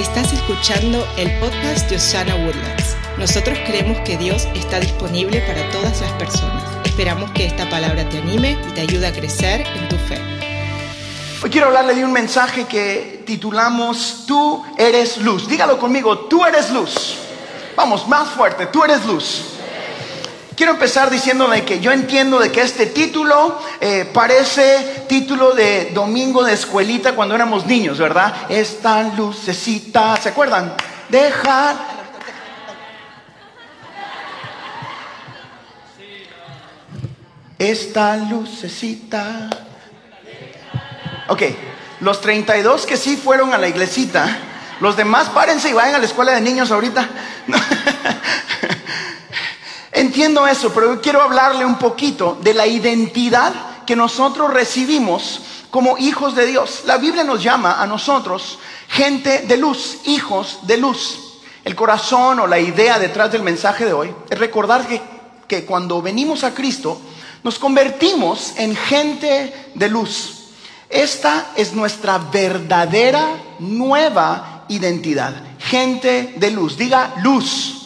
Estás escuchando el podcast de Osana Woodlands. Nosotros creemos que Dios está disponible para todas las personas. Esperamos que esta palabra te anime y te ayude a crecer en tu fe. Hoy quiero hablarle de un mensaje que titulamos Tú eres luz. Dígalo conmigo, tú eres luz. Vamos, más fuerte, tú eres luz. Quiero empezar diciéndole que yo entiendo de que este título eh, parece título de domingo de escuelita cuando éramos niños, ¿verdad? Esta lucecita, ¿se acuerdan? Dejar. Esta lucecita. Ok, los 32 que sí fueron a la iglesita, los demás párense y vayan a la escuela de niños ahorita. Entiendo eso, pero quiero hablarle un poquito de la identidad que nosotros recibimos como hijos de Dios. La Biblia nos llama a nosotros gente de luz, hijos de luz. El corazón o la idea detrás del mensaje de hoy es recordar que, que cuando venimos a Cristo nos convertimos en gente de luz. Esta es nuestra verdadera nueva identidad. Gente de luz. Diga luz.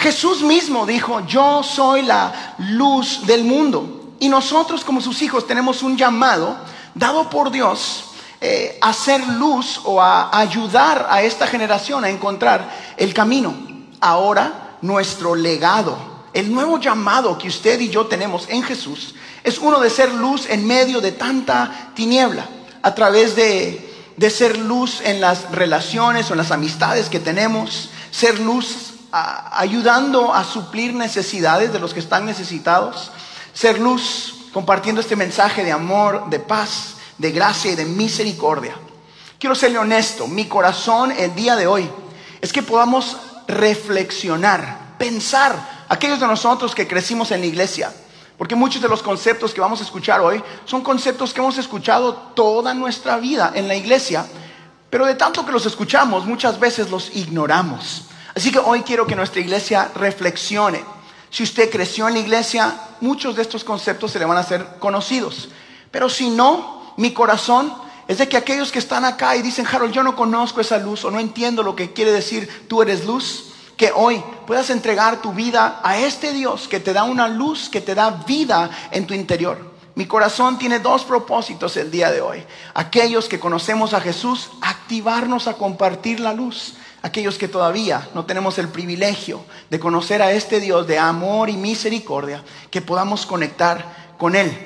Jesús mismo dijo, yo soy la luz del mundo. Y nosotros como sus hijos tenemos un llamado dado por Dios eh, a hacer luz o a ayudar a esta generación a encontrar el camino. Ahora nuestro legado, el nuevo llamado que usted y yo tenemos en Jesús, es uno de ser luz en medio de tanta tiniebla, a través de, de ser luz en las relaciones o en las amistades que tenemos, ser luz ayudando a suplir necesidades de los que están necesitados, ser luz compartiendo este mensaje de amor, de paz, de gracia y de misericordia. Quiero serle honesto, mi corazón el día de hoy es que podamos reflexionar, pensar, aquellos de nosotros que crecimos en la iglesia, porque muchos de los conceptos que vamos a escuchar hoy son conceptos que hemos escuchado toda nuestra vida en la iglesia, pero de tanto que los escuchamos muchas veces los ignoramos. Así que hoy quiero que nuestra iglesia reflexione. Si usted creció en la iglesia, muchos de estos conceptos se le van a hacer conocidos. Pero si no, mi corazón es de que aquellos que están acá y dicen, Harold, yo no conozco esa luz o no entiendo lo que quiere decir tú eres luz, que hoy puedas entregar tu vida a este Dios que te da una luz, que te da vida en tu interior. Mi corazón tiene dos propósitos el día de hoy. Aquellos que conocemos a Jesús, activarnos a compartir la luz aquellos que todavía no tenemos el privilegio de conocer a este Dios de amor y misericordia, que podamos conectar con Él.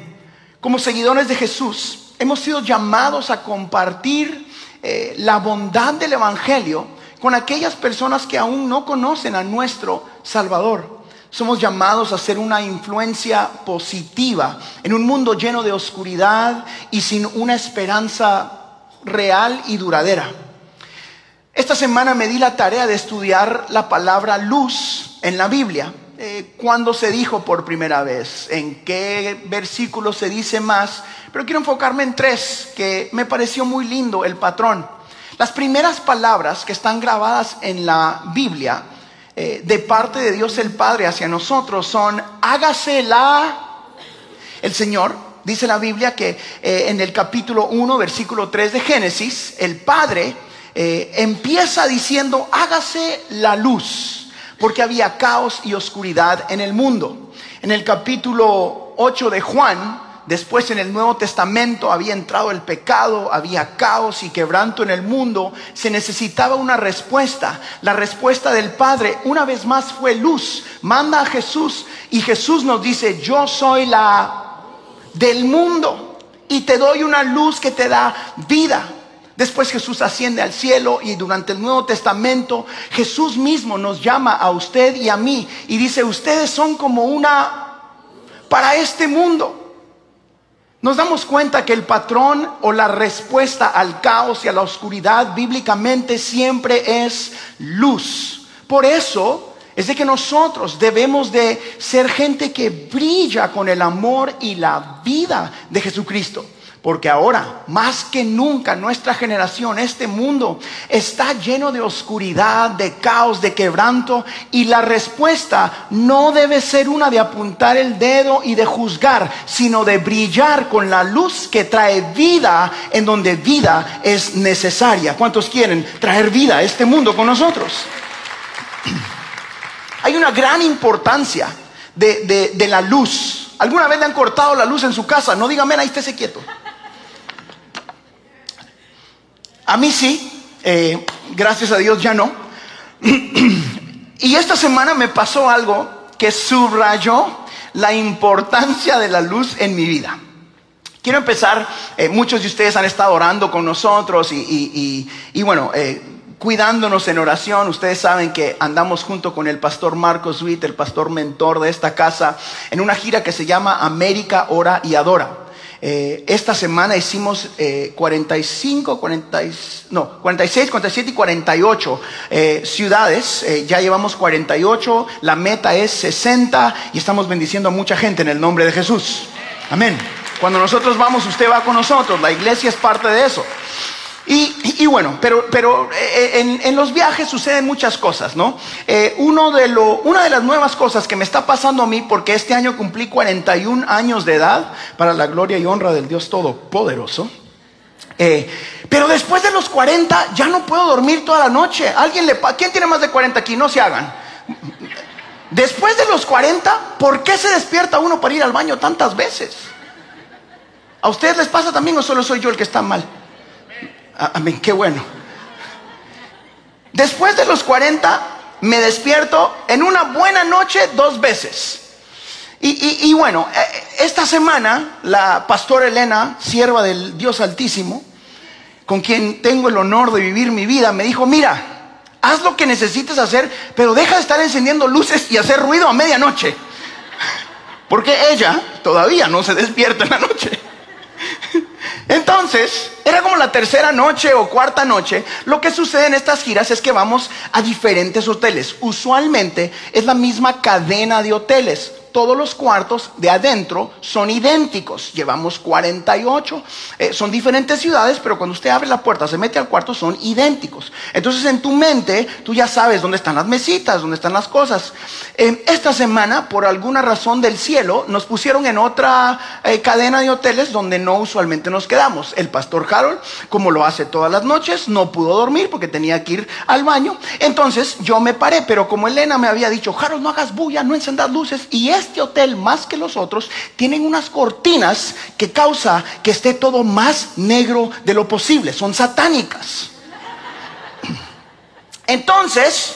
Como seguidores de Jesús, hemos sido llamados a compartir eh, la bondad del Evangelio con aquellas personas que aún no conocen a nuestro Salvador. Somos llamados a ser una influencia positiva en un mundo lleno de oscuridad y sin una esperanza real y duradera. Esta semana me di la tarea de estudiar la palabra luz en la Biblia. Eh, ¿Cuándo se dijo por primera vez? ¿En qué versículo se dice más? Pero quiero enfocarme en tres que me pareció muy lindo el patrón. Las primeras palabras que están grabadas en la Biblia eh, de parte de Dios el Padre hacia nosotros son hágase la el Señor. Dice la Biblia que eh, en el capítulo 1, versículo 3 de Génesis, el Padre eh, empieza diciendo, hágase la luz, porque había caos y oscuridad en el mundo. En el capítulo 8 de Juan, después en el Nuevo Testamento había entrado el pecado, había caos y quebranto en el mundo, se necesitaba una respuesta. La respuesta del Padre una vez más fue luz. Manda a Jesús y Jesús nos dice, yo soy la del mundo y te doy una luz que te da vida. Después Jesús asciende al cielo y durante el Nuevo Testamento Jesús mismo nos llama a usted y a mí y dice, ustedes son como una para este mundo. Nos damos cuenta que el patrón o la respuesta al caos y a la oscuridad bíblicamente siempre es luz. Por eso es de que nosotros debemos de ser gente que brilla con el amor y la vida de Jesucristo. Porque ahora, más que nunca, nuestra generación, este mundo, está lleno de oscuridad, de caos, de quebranto. Y la respuesta no debe ser una de apuntar el dedo y de juzgar, sino de brillar con la luz que trae vida en donde vida es necesaria. ¿Cuántos quieren traer vida a este mundo con nosotros? Hay una gran importancia de, la luz. ¿Alguna vez le han cortado la luz en su casa? No dígame, ahí estése quieto. A mí sí, eh, gracias a Dios ya no. y esta semana me pasó algo que subrayó la importancia de la luz en mi vida. Quiero empezar, eh, muchos de ustedes han estado orando con nosotros y, bueno, eh, cuidándonos en oración. Ustedes saben que andamos junto con el pastor Marcos Witt, el pastor mentor de esta casa, en una gira que se llama América, Ora y Adora. Eh, esta semana hicimos 45, eh, 40, no, 46, 47 y 48 eh, ciudades. ya llevamos 48, la meta es 60 y estamos bendiciendo a mucha gente en el nombre de Jesús. Amén. Cuando nosotros vamos, usted va con nosotros. La iglesia es parte de eso. Y, bueno, pero, pero en, los viajes suceden muchas cosas, ¿no? lo, una de las nuevas cosas que me está pasando a mí, porque este año cumplí 41 años de edad, para la gloria y honra del Dios Todopoderoso. Eh, pero después de los 40 ya no puedo dormir toda la noche. ¿Alguien le, ¿Quién tiene más de 40 aquí? No se hagan. Después de los 40, ¿por qué se despierta uno para ir al baño tantas veces? ¿A ustedes les pasa también o solo soy yo el que está mal? Amén, qué bueno. Después de los 40 me despierto en una buena noche dos veces. Y, bueno, eh, esta semana la pastora Elena, sierva del Dios Altísimo, con quien tengo el honor de vivir mi vida, me dijo, mira, haz lo que necesites hacer, pero deja de estar encendiendo luces y hacer ruido a medianoche. Porque ella todavía no se despierta en la noche. Entonces, era como la tercera noche o cuarta noche. Lo que sucede en estas giras es que vamos a diferentes hoteles. Usualmente es la misma cadena de hoteles todos los cuartos de adentro son idénticos. Llevamos 48. Eh, son diferentes ciudades, pero cuando usted abre la puerta, se mete al cuarto, son idénticos. Entonces en tu mente, tú ya sabes dónde están las mesitas, dónde están las cosas. esta semana, por alguna razón del cielo, nos pusieron en otra eh, cadena de hoteles donde no usualmente nos quedamos. El pastor Harold, como lo hace todas las noches, no pudo dormir porque tenía que ir al baño. Entonces yo me paré, pero como Elena me había dicho, Harold, no hagas bulla, no encendas luces, y es este hotel, más que los otros, tienen unas cortinas que causa que esté todo más negro de lo posible. Son satánicas. Entonces,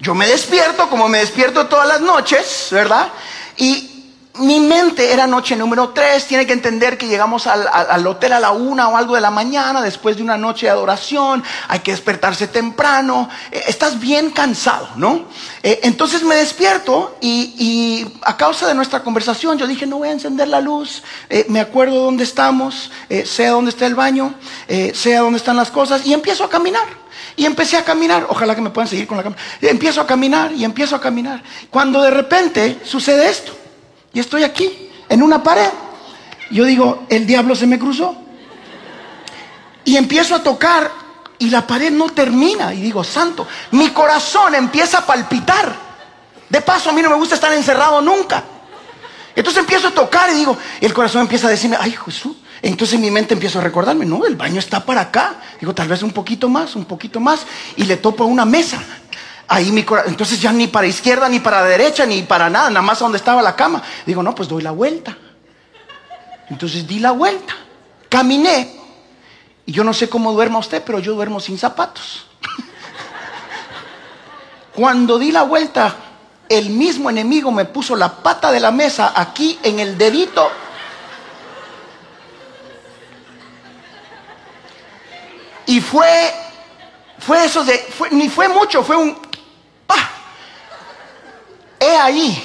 yo me despierto como me despierto todas las noches, ¿verdad? Y mi mente era noche número tres, tiene que entender que llegamos al, hotel a la una o algo de la mañana, después de una noche de adoración, hay que despertarse temprano, eh, estás bien cansado, ¿no? Eh, entonces me despierto y, a causa de nuestra conversación yo dije, no voy a encender la luz, eh, me acuerdo dónde estamos, sé dónde está el baño, sé dónde están las cosas y empiezo a caminar. Y empecé a caminar, ojalá que me puedan seguir con la cámara. Empiezo a caminar y empiezo a caminar. Cuando de repente sucede esto. Y estoy aquí, en una pared. Yo digo, el diablo se me cruzó. Y empiezo a tocar y la pared no termina. Y digo, santo, mi corazón empieza a palpitar. De paso, a mí no me gusta estar encerrado nunca. Entonces empiezo a tocar y digo, el corazón empieza a decirme, ay Jesús. Entonces mi mente empieza a recordarme, no, el baño está para acá. Digo, tal vez un poquito más, un poquito más. Y le topo a una mesa ahí mi corazón, entonces ya ni para izquierda, ni para derecha, ni para nada, nada más a donde estaba la cama. Digo, no, pues doy la vuelta. Entonces di la vuelta, caminé, y yo no sé cómo duerma usted, pero yo duermo sin zapatos. Cuando di la vuelta, el mismo enemigo me puso la pata de la mesa aquí en el dedito. Y fue, fue eso de, ni fue mucho, fue un He ahí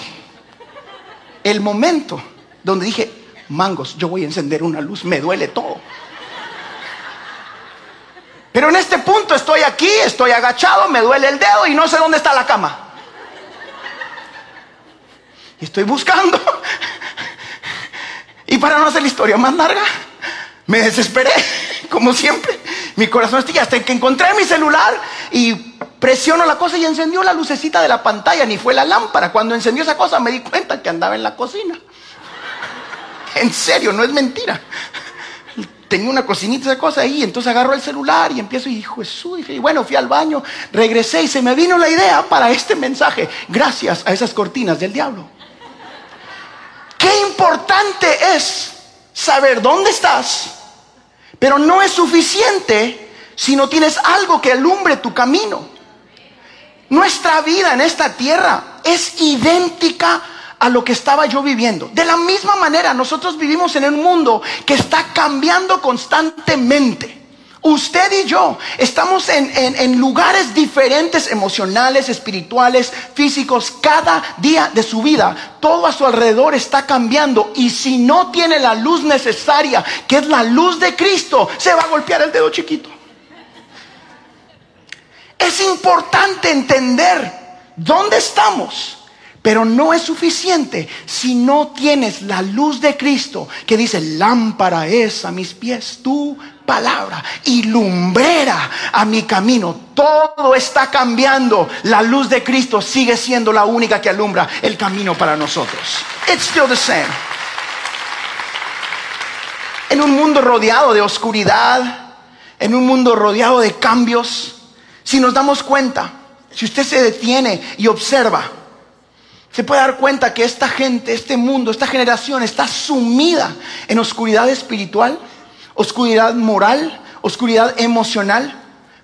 el momento donde dije, mangos, yo voy a encender una luz, me duele todo. Pero en este punto estoy aquí, estoy agachado, me duele el dedo y no sé dónde está la cama. Y estoy buscando. Y para no hacer la historia más larga, Me desesperé, como siempre. Mi corazón estilla hasta que encontré mi celular y presiono la cosa y encendió la lucecita de la pantalla, ni fue la lámpara. Cuando encendió esa cosa me di cuenta que andaba en la cocina. En serio, no es mentira. Tenía una cocinita de cosa ahí, entonces agarro el celular y empiezo y dijo Jesús, y bueno, fui al baño, regresé y se me vino la idea para este mensaje, gracias a esas cortinas del diablo. Qué importante es saber dónde estás, pero no es suficiente si no tienes algo que alumbre tu camino. Nuestra vida en esta tierra es idéntica a lo que estaba yo viviendo. De la misma manera, nosotros vivimos en un mundo que está cambiando constantemente. Usted y yo estamos en, lugares diferentes, emocionales, espirituales, físicos, cada día de su vida. Todo a su alrededor está cambiando y si no tiene la luz necesaria, que es la luz de Cristo, se va a golpear el dedo chiquito. Es importante entender dónde estamos pero no es suficiente si no tienes la luz de Cristo que dice, lámpara es a mis pies tu palabra y lumbrera a mi camino. Todo está cambiando. La luz de Cristo sigue siendo la única que alumbra el camino para nosotros. It's still the same. En un mundo rodeado de oscuridad, en un mundo rodeado de cambios, si nos damos cuenta, si usted se detiene y observa, se puede dar cuenta que esta gente, este mundo, esta generación está sumida en oscuridad espiritual, oscuridad moral, oscuridad emocional.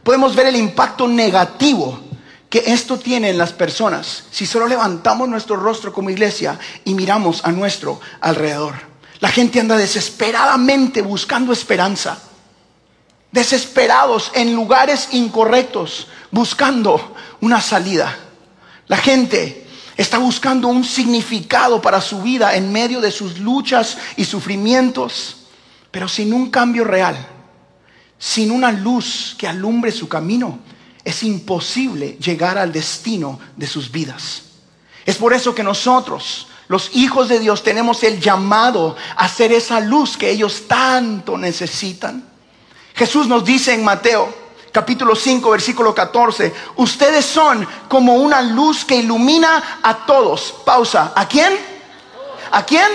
Podemos ver el impacto negativo que esto tiene en las personas si solo levantamos nuestro rostro como iglesia y miramos a nuestro alrededor. La gente anda desesperadamente buscando esperanza, desesperados en lugares incorrectos, buscando una salida. La gente Está buscando un significado para su vida en medio de sus luchas y sufrimientos, pero sin un cambio real, sin una luz que alumbre su camino, es imposible llegar al destino de sus vidas. Es por eso que nosotros, los hijos de Dios, tenemos el llamado a ser esa luz que ellos tanto necesitan. Jesús nos dice en Mateo capítulo 5, versículo 14. Ustedes son como una luz que ilumina a todos. Pausa. ¿A quién? ¿A quién?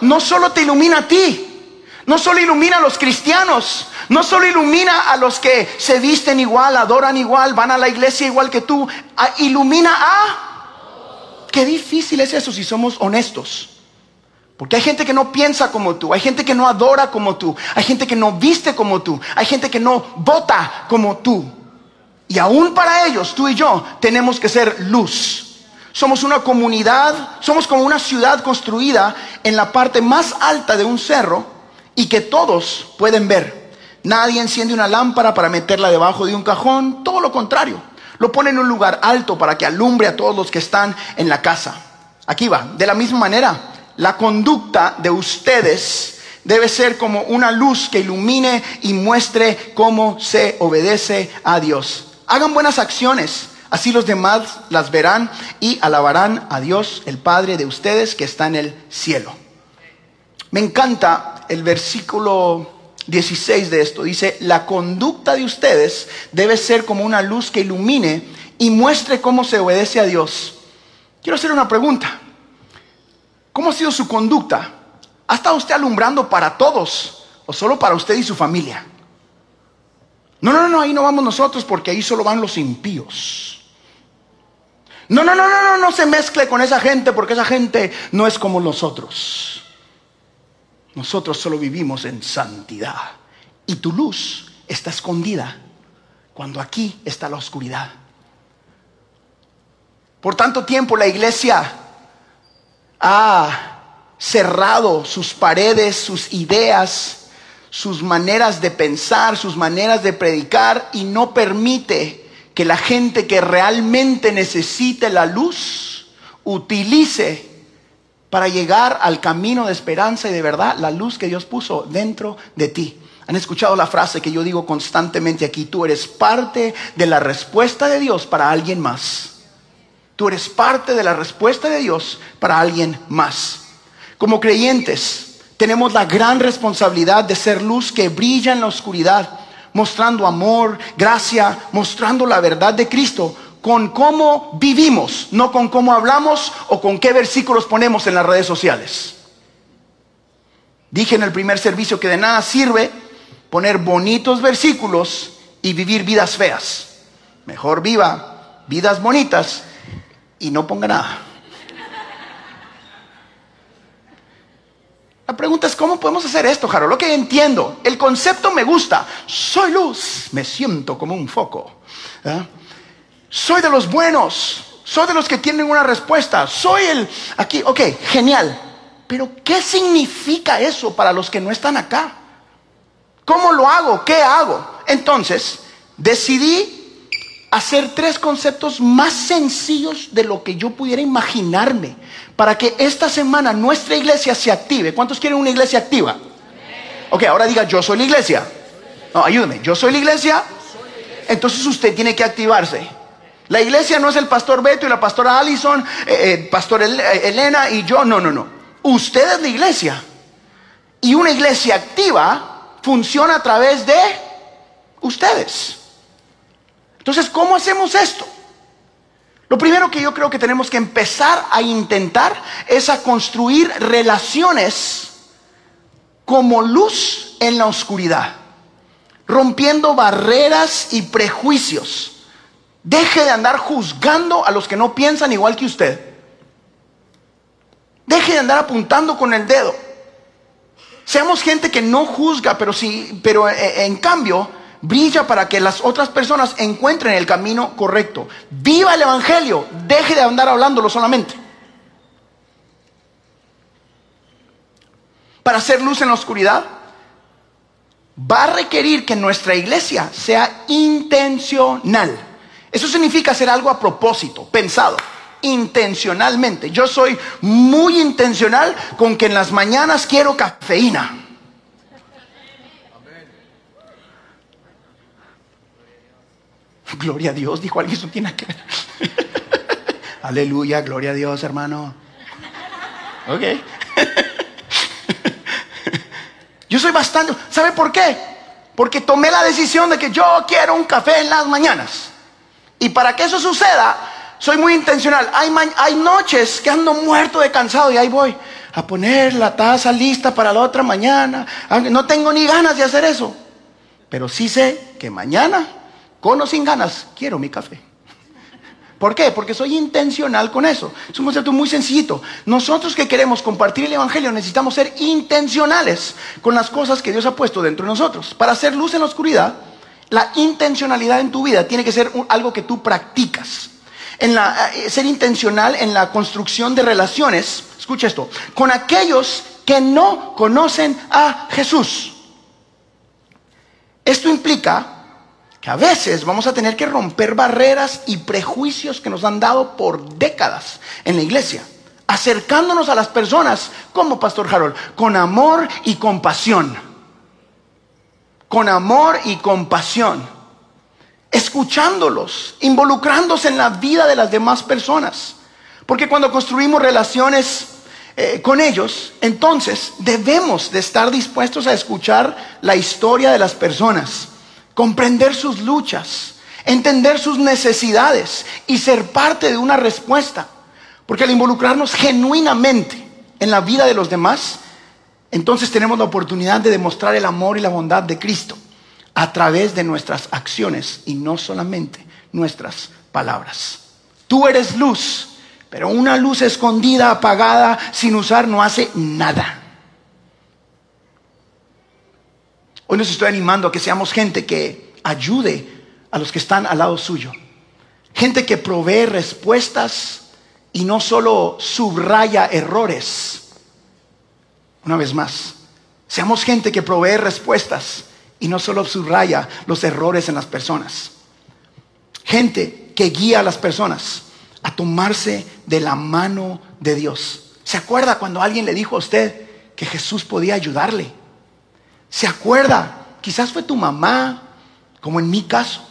No solo te ilumina a ti. No solo ilumina a los cristianos. No solo ilumina a los que se visten igual, adoran igual, van a la iglesia igual que tú. ilumina a... Qué difícil es eso si somos honestos. Porque hay gente que no piensa como tú, hay gente que no adora como tú, hay gente que no viste como tú, hay gente que no vota como tú. Y aún para ellos, tú y yo, tenemos que ser luz. Somos una comunidad, somos como una ciudad construida en la parte más alta de un cerro y que todos pueden ver. Nadie enciende una lámpara para meterla debajo de un cajón, todo lo contrario. Lo pone en un lugar alto para que alumbre a todos los que están en la casa. Aquí va, de la misma manera, la conducta de ustedes debe ser como una luz que ilumine y muestre cómo se obedece a Dios. Hagan buenas acciones, así los demás las verán y alabarán a Dios, el Padre de ustedes que está en el cielo. Me encanta el versículo 16 de esto. Dice, la conducta de ustedes debe ser como una luz que ilumine y muestre cómo se obedece a Dios. Quiero hacer una pregunta. ¿Cómo ha sido su conducta? ¿Ha estado usted alumbrando para todos o solo para usted y su familia? No, no, no, ahí no vamos nosotros porque ahí solo van los impíos. No, no, no, no, no, no se mezcle con esa gente porque esa gente no es como nosotros. Nosotros solo vivimos en santidad y tu luz está escondida cuando aquí está la oscuridad. Por tanto tiempo la iglesia ha cerrado sus paredes, sus ideas, sus maneras de pensar, sus maneras de predicar y no permite que la gente que realmente necesite la luz utilice para llegar al camino de esperanza y de verdad la luz que Dios puso dentro de ti. Han escuchado la frase que yo digo constantemente aquí, tú eres parte de la respuesta de Dios para alguien más. Tú eres parte de la respuesta de Dios para alguien más. Como creyentes, tenemos la gran responsabilidad de ser luz que brilla en la oscuridad, mostrando amor, gracia, mostrando la verdad de Cristo con cómo vivimos, no con cómo hablamos o con qué versículos ponemos en las redes sociales. Dije en el primer servicio que de nada sirve poner bonitos versículos y vivir vidas feas. Mejor viva vidas bonitas y no ponga nada. La pregunta es, ¿cómo podemos hacer esto, Jaro? Lo que entiendo, el concepto me gusta. Soy luz, me siento como un foco. ¿eh? Soy de los buenos, soy de los que tienen una respuesta. Soy el aquí, ok, genial. Pero ¿qué significa eso para los que no están acá? ¿Cómo lo hago? ¿Qué hago? Entonces, decidí hacer tres conceptos más sencillos de lo que yo pudiera imaginarme para que esta semana nuestra iglesia se active. ¿Cuántos quieren una iglesia activa? Ok, ahora diga, yo soy la iglesia. No, ayúdeme, yo soy la iglesia. Entonces usted tiene que activarse. La iglesia no es el pastor Beto y la pastora Allison, eh, eh pastor eh, Elena y yo. No, no, no. Usted es la iglesia. Y una iglesia activa funciona a través de ustedes. Entonces, ¿cómo hacemos esto? Lo primero que yo creo que tenemos que empezar a intentar es a construir relaciones como luz en la oscuridad, rompiendo barreras y prejuicios. Deje de andar juzgando a los que no piensan igual que usted. Deje de andar apuntando con el dedo. Seamos gente que no juzga, pero sí, pero eh, en cambio brilla para que las otras personas encuentren el camino correcto. Viva el Evangelio, deje de andar hablándolo solamente. Para hacer luz en la oscuridad, va a requerir que nuestra iglesia sea intencional. Eso significa hacer algo a propósito, pensado, intencionalmente. Yo soy muy intencional con que en las mañanas quiero cafeína. Gloria a Dios, dijo alguien, eso tiene que ver. Aleluya, gloria a Dios, hermano. Ok. yo soy bastante, ¿sabe por qué? Porque tomé la decisión de que yo quiero un café en las mañanas. Y para que eso suceda, soy muy intencional. Hay, hay noches que ando muerto de cansado y ahí voy a poner la taza lista para la otra mañana. No tengo ni ganas de hacer eso. Pero sí sé que mañana con o sin ganas, quiero mi café. ¿Por qué? Porque soy intencional con eso. Es un concepto muy sencillito. Nosotros que queremos compartir el Evangelio necesitamos ser intencionales con las cosas que Dios ha puesto dentro de nosotros. Para hacer luz en la oscuridad, la intencionalidad en tu vida tiene que ser algo que tú practicas. En la, eh, ser intencional en la construcción de relaciones, escucha esto, con aquellos que no conocen a Jesús. Esto implica que a veces vamos a tener que romper barreras y prejuicios que nos han dado por décadas en la iglesia, acercándonos a las personas como Pastor Harold, con amor y compasión. Con amor y compasión. Escuchándolos, involucrándose en la vida de las demás personas. Porque cuando construimos relaciones eh, con ellos, entonces debemos de estar dispuestos a escuchar la historia de las personas comprender sus luchas, entender sus necesidades y ser parte de una respuesta. Porque al involucrarnos genuinamente en la vida de los demás, entonces tenemos la oportunidad de demostrar el amor y la bondad de Cristo a través de nuestras acciones y no solamente nuestras palabras. Tú eres luz, pero una luz escondida, apagada, sin usar, no hace nada. Hoy nos estoy animando a que seamos gente que ayude a los que están al lado suyo. Gente que provee respuestas y no solo subraya errores. Una vez más, seamos gente que provee respuestas y no solo subraya los errores en las personas. Gente que guía a las personas a tomarse de la mano de Dios. ¿Se acuerda cuando alguien le dijo a usted que Jesús podía ayudarle? ¿Se acuerda? Quizás fue tu mamá, como en mi caso.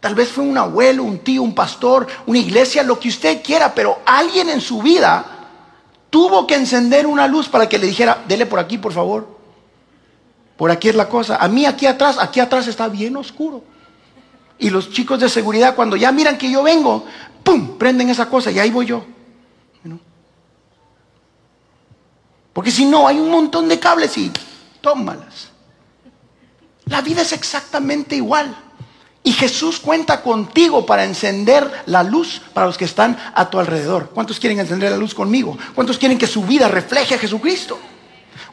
Tal vez fue un abuelo, un tío, un pastor, una iglesia, lo que usted quiera, pero alguien en su vida tuvo que encender una luz para que le dijera, dele por aquí, por favor. Por aquí es la cosa. A mí aquí atrás, aquí atrás está bien oscuro. Y los chicos de seguridad, cuando ya miran que yo vengo, ¡pum! Prenden esa cosa y ahí voy yo. Porque si no, hay un montón de cables y tómalas. La vida es exactamente igual. Jesús cuenta contigo para encender la luz para los que están a tu alrededor. ¿Cuántos quieren encender la luz conmigo? ¿Cuántos quieren que su vida refleje a Jesucristo?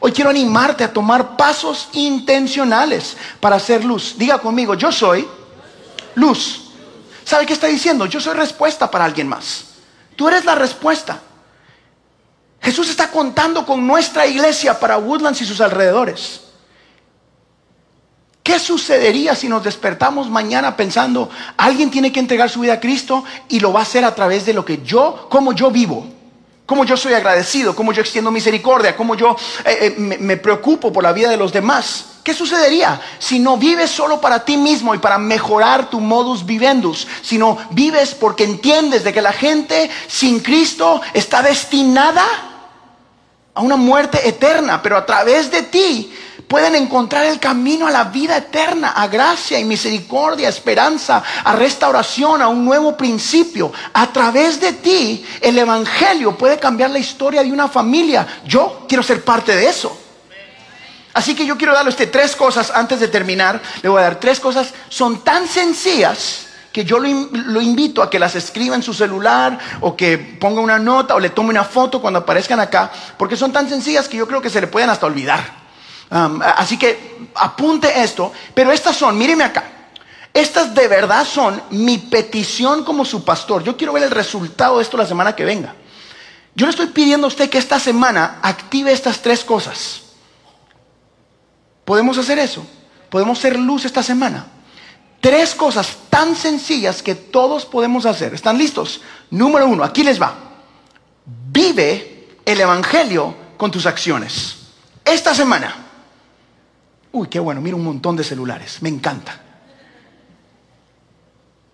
Hoy quiero animarte a tomar pasos intencionales para hacer luz. Diga conmigo, yo soy luz. ¿Sabe qué está diciendo? Yo soy respuesta para alguien más. Tú eres la respuesta. Jesús está contando con nuestra iglesia para Woodlands y sus alrededores. ¿Qué sucedería si nos despertamos mañana pensando, alguien tiene que entregar su vida a Cristo y lo va a hacer a través de lo que yo, como yo vivo? Cómo yo soy agradecido, cómo yo extiendo misericordia, cómo yo eh, eh, me, preocupo por la vida de los demás. ¿Qué sucedería si no vives solo para ti mismo y para mejorar tu modus vivendus, sino vives porque entiendes de que la gente sin Cristo está destinada a una muerte eterna, pero a través de ti pueden encontrar el camino a la vida eterna, a gracia y misericordia, esperanza, a restauración, a un nuevo principio. A través de ti, el Evangelio puede cambiar la historia de una familia. Yo quiero ser parte de eso. Así que yo quiero darle a usted tres cosas antes de terminar. Le voy a dar tres cosas. Son tan sencillas que yo lo, invito a que las escriba en su celular o que ponga una nota o le tome una foto cuando aparezcan acá, porque son tan sencillas que yo creo que se le pueden hasta olvidar. Así que apunte esto, pero estas son, míreme acá, estas de verdad son mi petición como su pastor. Yo quiero ver el resultado de esto la semana que venga. Yo le estoy pidiendo a usted que esta semana active estas tres cosas. ¿Podemos hacer eso? ¿Podemos ser luz esta semana? Tres cosas tan sencillas que todos podemos hacer. ¿Están listos? Número uno, aquí les va. Vive el Evangelio con tus acciones. Esta semana Uy, qué bueno, mira un montón de celulares, me encanta.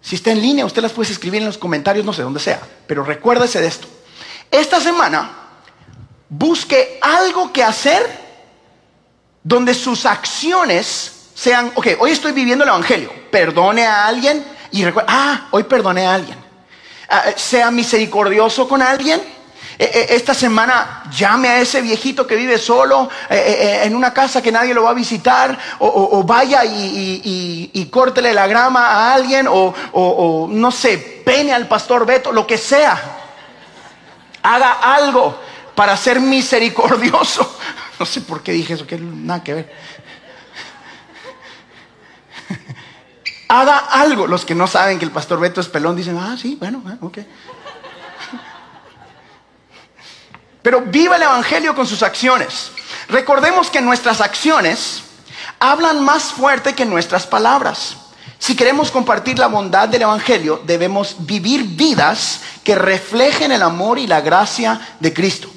Si está en línea, usted las puede escribir en los comentarios, no sé dónde sea, pero recuérdese de esto. Esta semana, busque algo que hacer donde sus acciones sean, ok, hoy estoy viviendo el Evangelio, perdone a alguien y recuerde, ah, hoy perdone a alguien. Ah, sea misericordioso con alguien eh, eh, esta semana llame a ese viejito que vive solo eh, en una casa que nadie lo va a visitar, o, vaya y, y, córtele la grama a alguien, o, no sé, pene al pastor Beto, lo que sea. Haga algo para ser misericordioso. No sé por qué dije eso, que nada que ver. Haga algo. Los que no saben que el pastor Beto es pelón dicen, ah, sí, bueno, ok. Pero viva el Evangelio con sus acciones. Recordemos que nuestras acciones hablan más fuerte que nuestras palabras. Si queremos compartir la bondad del Evangelio, debemos vivir vidas que reflejen el amor y la gracia de Cristo.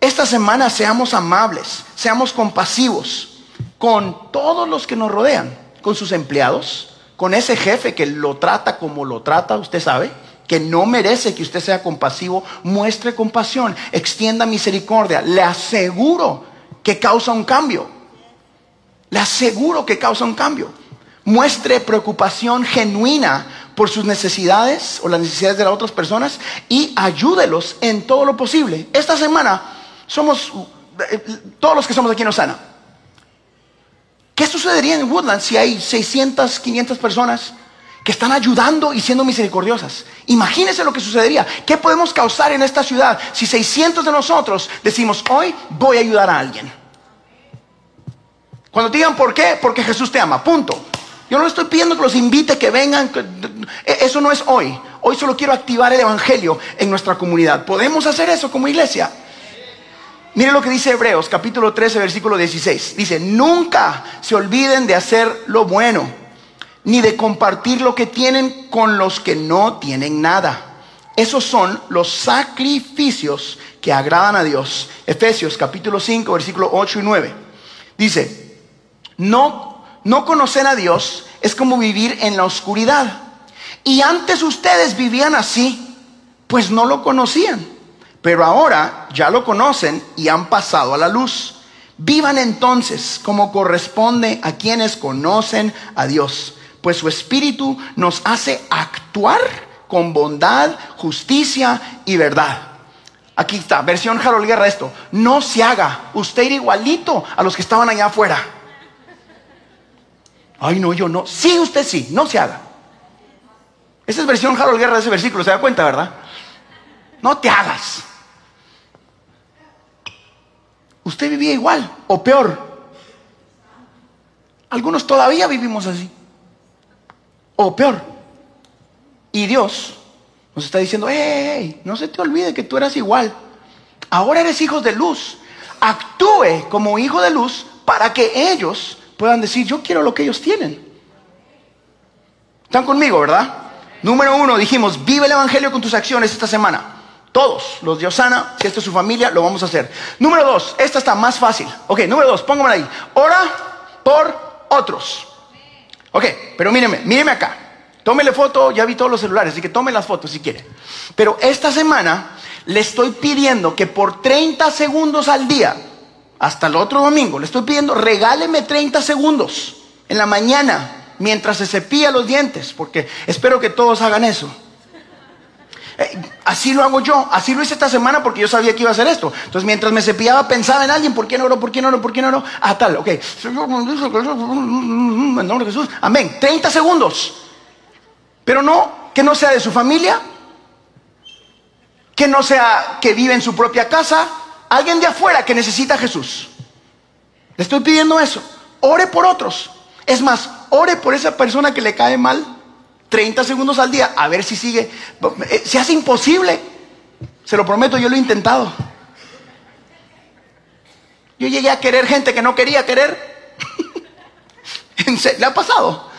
Esta semana seamos amables, seamos compasivos con todos los que nos rodean, con sus empleados, con ese jefe que lo trata como lo trata, usted sabe, que no merece que usted sea compasivo, muestre compasión, extienda misericordia. Le aseguro que causa un cambio. Le aseguro que causa un cambio. Muestre preocupación genuina por sus necesidades o las necesidades de las otras personas y ayúdelos en todo lo posible. Esta semana somos eh, todos los que somos aquí en Osana. ¿Qué sucedería en Woodland si hay 600, 500 personas que están ayudando y siendo misericordiosas. Imagínense lo que sucedería. ¿Qué podemos causar en esta ciudad si 600 de nosotros decimos, hoy voy a ayudar a alguien? Cuando te digan por qué, porque Jesús te ama, punto. Yo no estoy pidiendo que los invite, que vengan. E, eso no es hoy. Hoy solo quiero activar el Evangelio en nuestra comunidad. ¿Podemos hacer eso como iglesia? Mire lo que dice Hebreos capítulo 13, versículo 16. Dice, nunca se olviden de hacer lo bueno ni de compartir lo que tienen con los que no tienen nada. Esos son los sacrificios que agradan a Dios. Efesios capítulo 5, versículo 8 y 9. Dice, no, no conocer a Dios es como vivir en la oscuridad. Y antes ustedes vivían así, pues no lo conocían. pero ahora ya lo conocen y han pasado a la luz. Vivan entonces como corresponde a quienes conocen a Dios, pues su espíritu nos hace actuar con bondad, justicia y verdad. Aquí está, versión Harold Guerra esto. No se haga usted ir igualito a los que estaban allá afuera. Ay, no, yo no. Sí, usted sí, no se haga. Esa es versión Harold Guerra de ese versículo, se da cuenta, ¿verdad? No te hagas. Usted vivía igual o peor. Algunos todavía vivimos así. O peor. Y Dios nos está diciendo, hey, no se te olvide que tú eras igual. Ahora eres hijo de luz. Actúe como hijo de luz para que ellos puedan decir, yo quiero lo que ellos tienen. ¿Están conmigo, verdad? Número uno, dijimos, vive el Evangelio con tus acciones esta semana. Todos los de Osana, si esta es su familia, lo vamos a hacer. Número dos, esta está más fácil. Ok, número dos, pónganme ahí. Ora por otros. Ok, pero míreme, míreme acá. Tómele foto, ya vi todos los celulares, así que tome las fotos si quiere. Pero esta semana le estoy pidiendo que por 30 segundos al día, hasta el otro domingo, le estoy pidiendo, regáleme 30 segundos en la mañana mientras se cepilla los dientes, porque espero que todos hagan eso. Eh, así lo hago yo, así lo hice esta semana porque yo sabía que iba a hacer esto. Entonces, mientras me cepillaba, pensaba en alguien, ¿por qué no oro? ¿Por qué no oro? ¿Por qué no oro? Ah, tal, ok. En nombre de Jesús, amén. 30 segundos. Pero no, que no sea de su familia, que no sea que vive en su propia casa, alguien de afuera que necesita a Jesús. Le estoy pidiendo eso. Ore por otros. Es más, ore por esa persona que le cae mal 30 segundos al día, a ver si sigue. Eh, se hace imposible. Se lo prometo, yo lo he intentado. Yo llegué a querer gente que no quería querer. ¿Le ha pasado?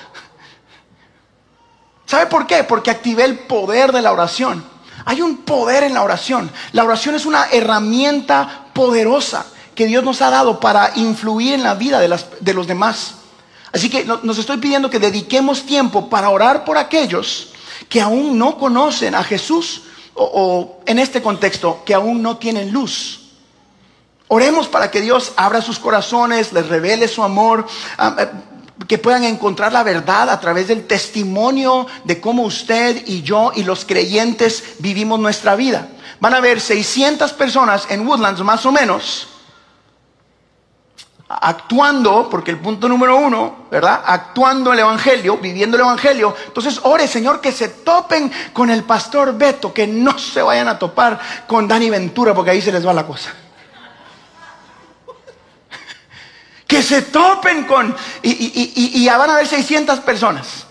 ¿Sabe por qué? Porque activé el poder de la oración. Hay un poder en la oración. La oración es una herramienta poderosa que Dios nos ha dado para influir en la vida de, de los demás. Así que nos estoy pidiendo que dediquemos tiempo para orar por aquellos que aún no conocen a Jesús o, en este contexto, que aún no tienen luz. Oremos para que Dios abra sus corazones, les revele su amor, ah, eh, que puedan encontrar la verdad a través del testimonio de cómo usted y yo y los creyentes vivimos nuestra vida. Van a haber 600 personas en Woodlands más o menos actuando, porque el punto número uno, ¿verdad? Actuando el Evangelio, viviendo el Evangelio. Entonces, ore, Señor, que se topen con el pastor Beto, que no se vayan a topar con Dani Ventura, porque ahí se les va la cosa. que se topen con... Y, ya van a haber 600 personas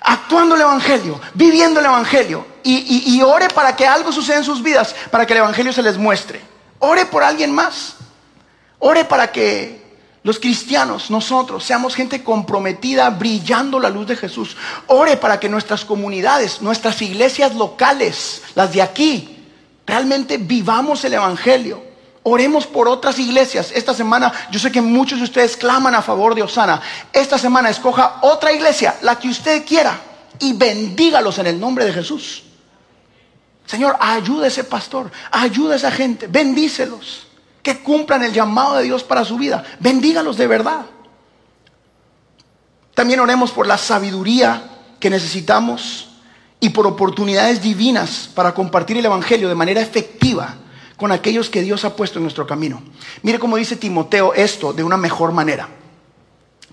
actuando el Evangelio, viviendo el Evangelio. Y, y ore para que algo suceda en sus vidas, para que el Evangelio se les muestre. Ore por alguien más. Ore para que los cristianos, nosotros, seamos gente comprometida, brillando la luz de Jesús. Ore para que nuestras comunidades, nuestras iglesias locales, las de aquí, realmente vivamos el Evangelio. Oremos por otras iglesias. Esta semana, yo sé que muchos de ustedes claman a favor de Osana. Esta semana escoja otra iglesia, la que usted quiera, y bendígalos en el nombre de Jesús. Señor, ayuda a ese pastor, ayuda a esa gente, bendícelos que cumplan el llamado de Dios para su vida. Bendígalos de verdad. También oremos por la sabiduría que necesitamos y por oportunidades divinas para compartir el Evangelio de manera efectiva con aquellos que Dios ha puesto en nuestro camino. Mire cómo dice Timoteo esto de una mejor manera.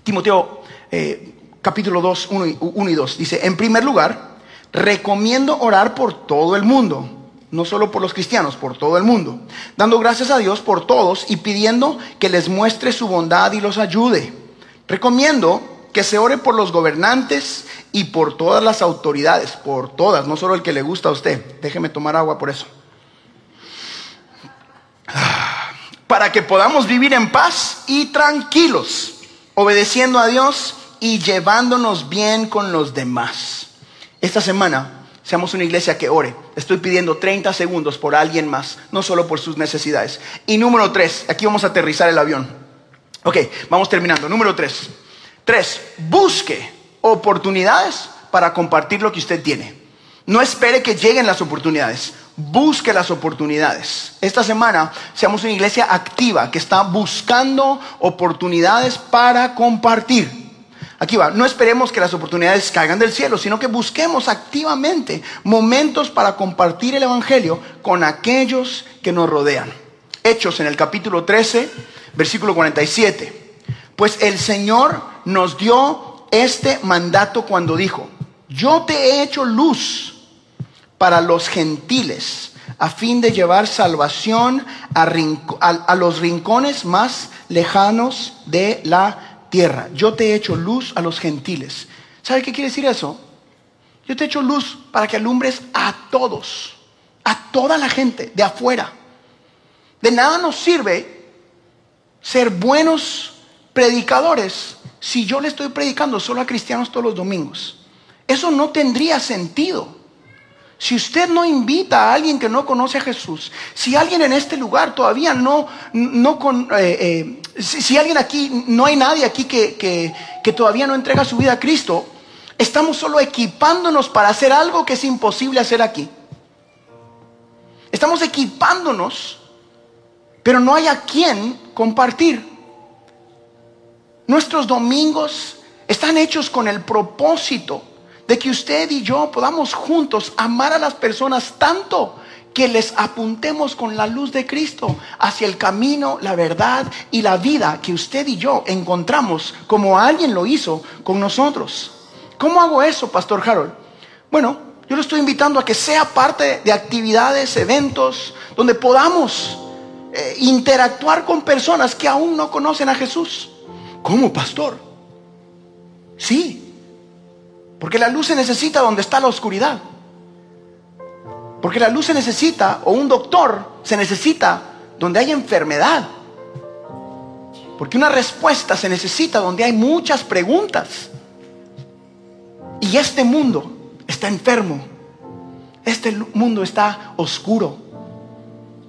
Timoteo eh, capítulo 2, 1 y 2 dice, en primer lugar, recomiendo orar por todo el mundo no solo por los cristianos, por todo el mundo, dando gracias a Dios por todos y pidiendo que les muestre su bondad y los ayude. Recomiendo que se ore por los gobernantes y por todas las autoridades, por todas, no solo el que le gusta a usted. Déjeme tomar agua por eso. Para que podamos vivir en paz y tranquilos, obedeciendo a Dios y llevándonos bien con los demás. Esta semana Seamos una iglesia que ore. Estoy pidiendo 30 segundos por alguien más, no solo por sus necesidades. Y número tres, aquí vamos a aterrizar el avión. Ok, vamos terminando. Número tres. Tres, busque oportunidades para compartir lo que usted tiene. No espere que lleguen las oportunidades. busque las oportunidades. Esta semana seamos una iglesia activa que está buscando oportunidades para compartir. Aquí va, no esperemos que las oportunidades caigan del cielo, sino que busquemos activamente momentos para compartir el Evangelio con aquellos que nos rodean. Hechos en el capítulo 13, versículo 47. Pues el Señor nos dio este mandato cuando dijo, yo te he hecho luz para los gentiles, a fin de llevar salvación a, los rincones más lejanos de la tierra. Yo te he hecho luz a los gentiles. ¿Sabe qué quiere decir eso? Yo te he hecho luz para que alumbres a todos, a toda la gente de afuera. De nada nos sirve ser buenos predicadores si yo le estoy predicando solo a cristianos todos los domingos. Eso no tendría sentido. Si usted no invita a alguien que no conoce a Jesús, si alguien en este lugar todavía no, no con, eh, eh, si, alguien aquí, no hay nadie aquí que, que todavía no entrega su vida a Cristo, estamos solo equipándonos para hacer algo que es imposible hacer aquí. Estamos equipándonos, pero no hay a quien compartir. Nuestros domingos están hechos con el propósito de que usted y yo podamos juntos amar a las personas tanto que les apuntemos con la luz de Cristo hacia el camino, la verdad y la vida que usted y yo encontramos como alguien lo hizo con nosotros. ¿Cómo hago eso, Pastor Harold? Bueno, yo lo estoy invitando a que sea parte de actividades, eventos, donde podamos eh, interactuar con personas que aún no conocen a Jesús. ¿Cómo, pastor? Sí, porque la luz se necesita donde está la oscuridad. Porque la luz se necesita, o un doctor se necesita donde hay enfermedad. Porque una respuesta se necesita donde hay muchas preguntas. Y este mundo está enfermo. Este mundo está oscuro.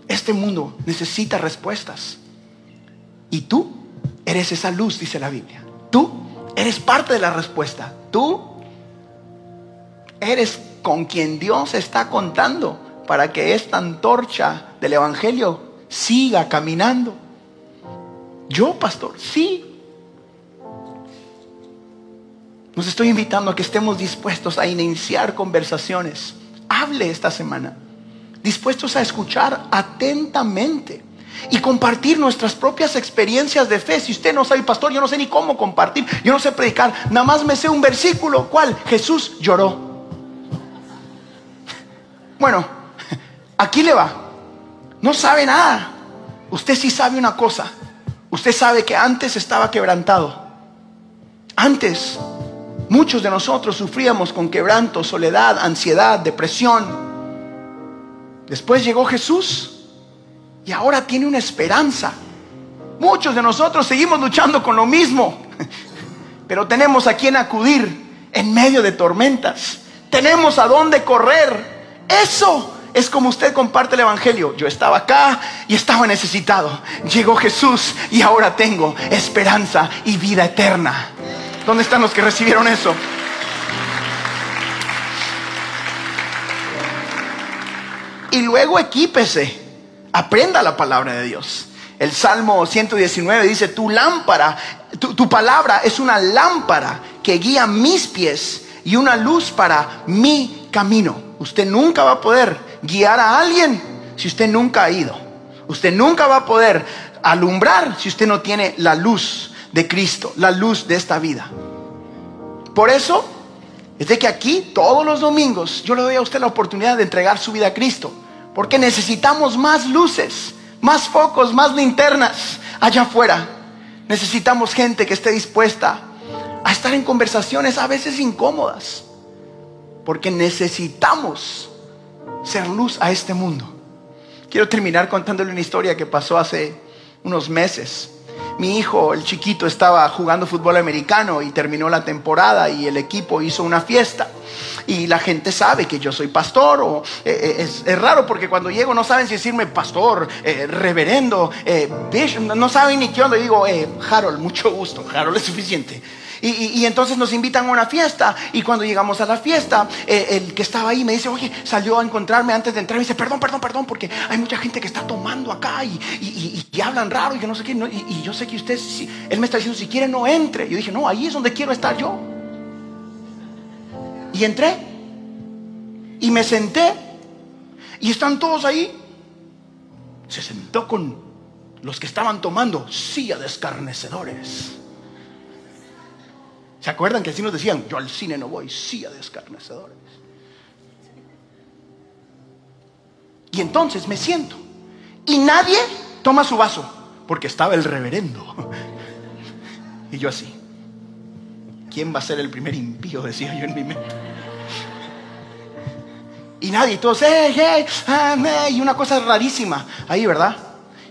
Este mundo necesita respuestas. Y tú eres esa luz, dice la Biblia. Tú eres parte de la respuesta. Tú eres con quien Dios está contando para que esta antorcha del Evangelio siga caminando. Yo, pastor, sí. Nos estoy invitando a que estemos dispuestos a iniciar conversaciones. Hable esta semana. Dispuestos a escuchar atentamente y compartir nuestras propias experiencias de fe. Si usted no sabe, pastor, yo no sé ni cómo compartir, yo no sé predicar, nada más me sé un versículo. ¿Cuál? Jesús lloró. Bueno, aquí le va. No sabe nada. Usted sí sabe una cosa. Usted sabe que antes estaba quebrantado. Antes, muchos de nosotros sufríamos con quebranto, soledad, ansiedad, depresión. Después llegó Jesús y ahora tiene una esperanza. Muchos de nosotros seguimos luchando con lo mismo, pero tenemos a quien acudir en medio de tormentas. Tenemos a dónde correr eso es como usted comparte el Evangelio. Yo estaba acá y estaba necesitado. Llegó Jesús y ahora tengo esperanza y vida eterna. ¿Dónde están los que recibieron eso? Y luego equípese. Aprenda la palabra de Dios. El Salmo 119 dice, tu lámpara, tu, tu palabra es una lámpara que guía mis pies y una luz para mi camino. Usted nunca va a poder guiar a alguien si usted nunca ha ido. Usted nunca va a poder alumbrar si usted no tiene la luz de Cristo, la luz de esta vida. Por eso es de que aquí todos los domingos yo le doy a usted la oportunidad de entregar su vida a Cristo. Porque necesitamos más luces, más focos, más linternas allá afuera. Necesitamos gente que esté dispuesta a estar en conversaciones a veces incómodas porque necesitamos ser luz a este mundo. Quiero terminar contándole una historia que pasó hace unos meses. Mi hijo, el chiquito, estaba jugando fútbol americano y terminó la temporada y el equipo hizo una fiesta. Y la gente sabe que yo soy pastor o eh, eh, es, raro porque cuando llego no saben si decirme pastor, eh, reverendo, no saben ni qué onda. Y digo, Harold, mucho gusto, Harold es suficiente. Y, entonces nos invitan a una fiesta y cuando llegamos a la fiesta, eh, el que estaba ahí me dice, oye, salió a encontrarme antes de entrar y dice, perdón, perdón, perdón, porque hay mucha gente que está tomando acá y, y hablan raro y que no sé qué. y, yo sé que usted, él me está diciendo, si quiere no entre. Yo dije, no, ahí es donde quiero estar yo. Y entré y me senté y están todos ahí. Se sentó con los que estaban tomando silla de escarnecedores. ¿Se acuerdan que así nos decían? Yo al cine no voy, silla de escarnecedores. Y entonces me siento. Y nadie toma su vaso, porque estaba el reverendo. Y yo así. ¿Quién va a ser el primer impío? Decía yo en mi mente. Y nadie, todos, hey, hey, ah, y una cosa rarísima ahí, ¿verdad?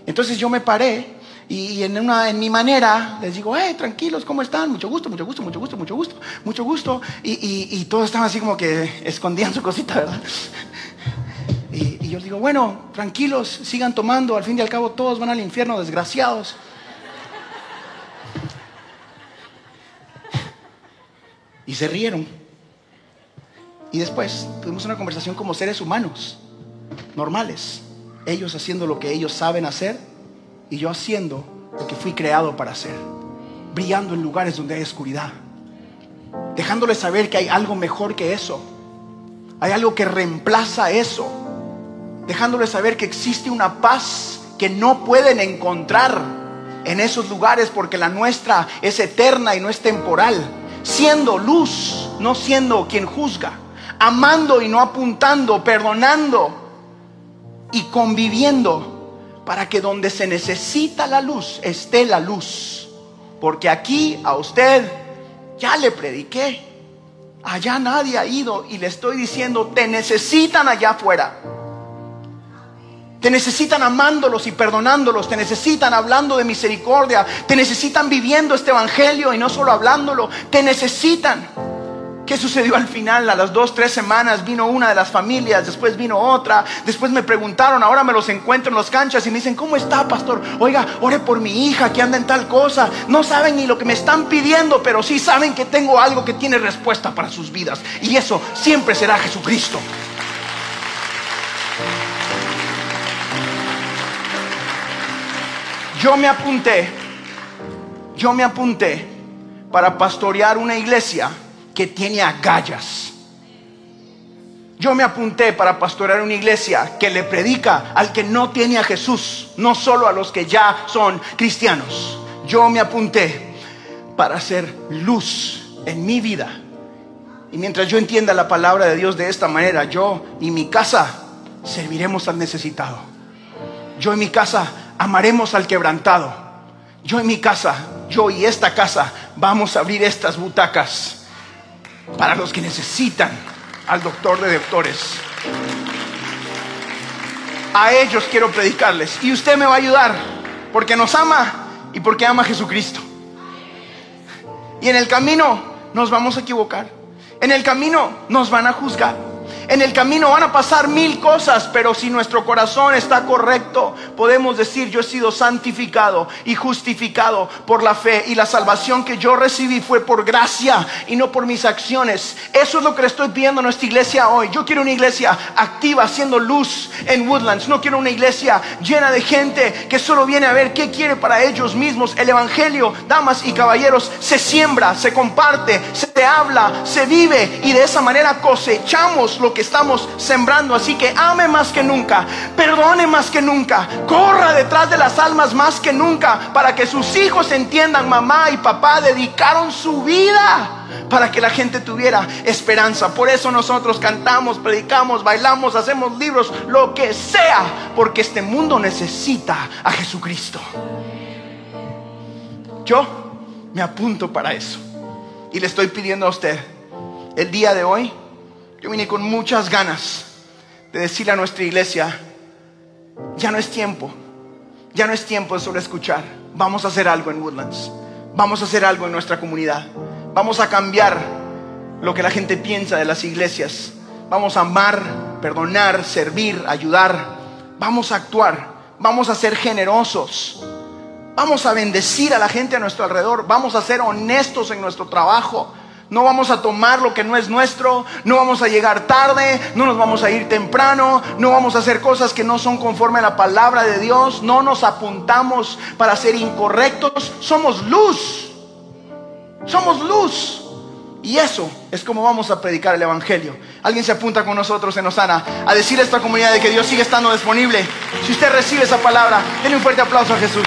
Entonces yo me paré y en, una, en mi manera les digo, hey, tranquilos, ¿cómo están? Mucho gusto, mucho gusto, mucho gusto, mucho gusto, mucho gusto. Y, todos estaban así como que escondían su cosita, ¿verdad? Y, y yo les digo, bueno, tranquilos, sigan tomando, al fin y al cabo todos van al infierno, desgraciados. Y se rieron. Y después tuvimos una conversación como seres humanos, normales. Ellos haciendo lo que ellos saben hacer y yo haciendo lo que fui creado para hacer. Brillando en lugares donde hay oscuridad. Dejándoles saber que hay algo mejor que eso. Hay algo que reemplaza eso. Dejándoles saber que existe una paz que no pueden encontrar en esos lugares porque la nuestra es eterna y no es temporal. Siendo luz, no siendo quien juzga amando y no apuntando, perdonando y conviviendo para que donde se necesita la luz esté la luz. Porque aquí a usted ya le prediqué. Allá nadie ha ido y le estoy diciendo, te necesitan allá afuera. Te necesitan amándolos y perdonándolos, te necesitan hablando de misericordia, te necesitan viviendo este evangelio y no solo hablándolo, te necesitan. ¿Qué sucedió al final? A las dos, tres semanas vino una de las familias, después vino otra, después me preguntaron, ahora me los encuentro en las canchas y me dicen, ¿cómo está, pastor? Oiga, ore por mi hija que anda en tal cosa. No saben ni lo que me están pidiendo, pero sí saben que tengo algo que tiene respuesta para sus vidas. Y eso siempre será Jesucristo. Yo me apunté, yo me apunté para pastorear una iglesia que tiene agallas. Yo me apunté para pastorear una iglesia que le predica al que no tiene a Jesús, no solo a los que ya son cristianos. Yo me apunté para hacer luz en mi vida. Y mientras yo entienda la palabra de Dios de esta manera, yo y mi casa serviremos al necesitado. Yo y mi casa amaremos al quebrantado. Yo y mi casa, yo y esta casa vamos a abrir estas butacas para los que necesitan al doctor de doctores. A ellos quiero predicarles. Y usted me va a ayudar porque nos ama y porque ama a Jesucristo. Y en el camino nos vamos a equivocar. En el camino nos van a juzgar. En el camino van a pasar mil cosas, pero si nuestro corazón está correcto, podemos decir, yo he sido santificado y justificado por la fe y la salvación que yo recibí fue por gracia y no por mis acciones. Eso es lo que le estoy pidiendo a nuestra iglesia hoy. Yo quiero una iglesia activa, haciendo luz en Woodlands. No quiero una iglesia llena de gente que solo viene a ver qué quiere para ellos mismos. El Evangelio, damas y caballeros, se siembra, se comparte, se habla, se vive y de esa manera cosechamos lo que estamos sembrando. Así que ame más que nunca, perdone más que nunca, corra detrás de las almas más que nunca para que sus hijos entiendan, mamá y papá dedicaron su vida para que la gente tuviera esperanza. Por eso nosotros cantamos, predicamos, bailamos, hacemos libros, lo que sea, porque este mundo necesita a Jesucristo. Yo me apunto para eso. Y le estoy pidiendo a usted, el día de hoy, yo vine con muchas ganas de decirle a nuestra iglesia, ya no es tiempo, ya no es tiempo de solo escuchar, vamos a hacer algo en Woodlands, vamos a hacer algo en nuestra comunidad, vamos a cambiar lo que la gente piensa de las iglesias, vamos a amar, perdonar, servir, ayudar, vamos a actuar, vamos a ser generosos, Vamos a bendecir a la gente a nuestro alrededor. Vamos a ser honestos en nuestro trabajo. No vamos a tomar lo que no es nuestro, no vamos a llegar tarde, no nos vamos a ir temprano, no vamos a hacer cosas que no son conforme a la palabra de Dios, no nos apuntamos para ser incorrectos, somos luz, somos luz. Y eso es como vamos a predicar el Evangelio. Alguien se apunta con nosotros en Osana a decir a esta comunidad de que Dios sigue estando disponible. Si usted recibe esa palabra, denle un fuerte aplauso a Jesús.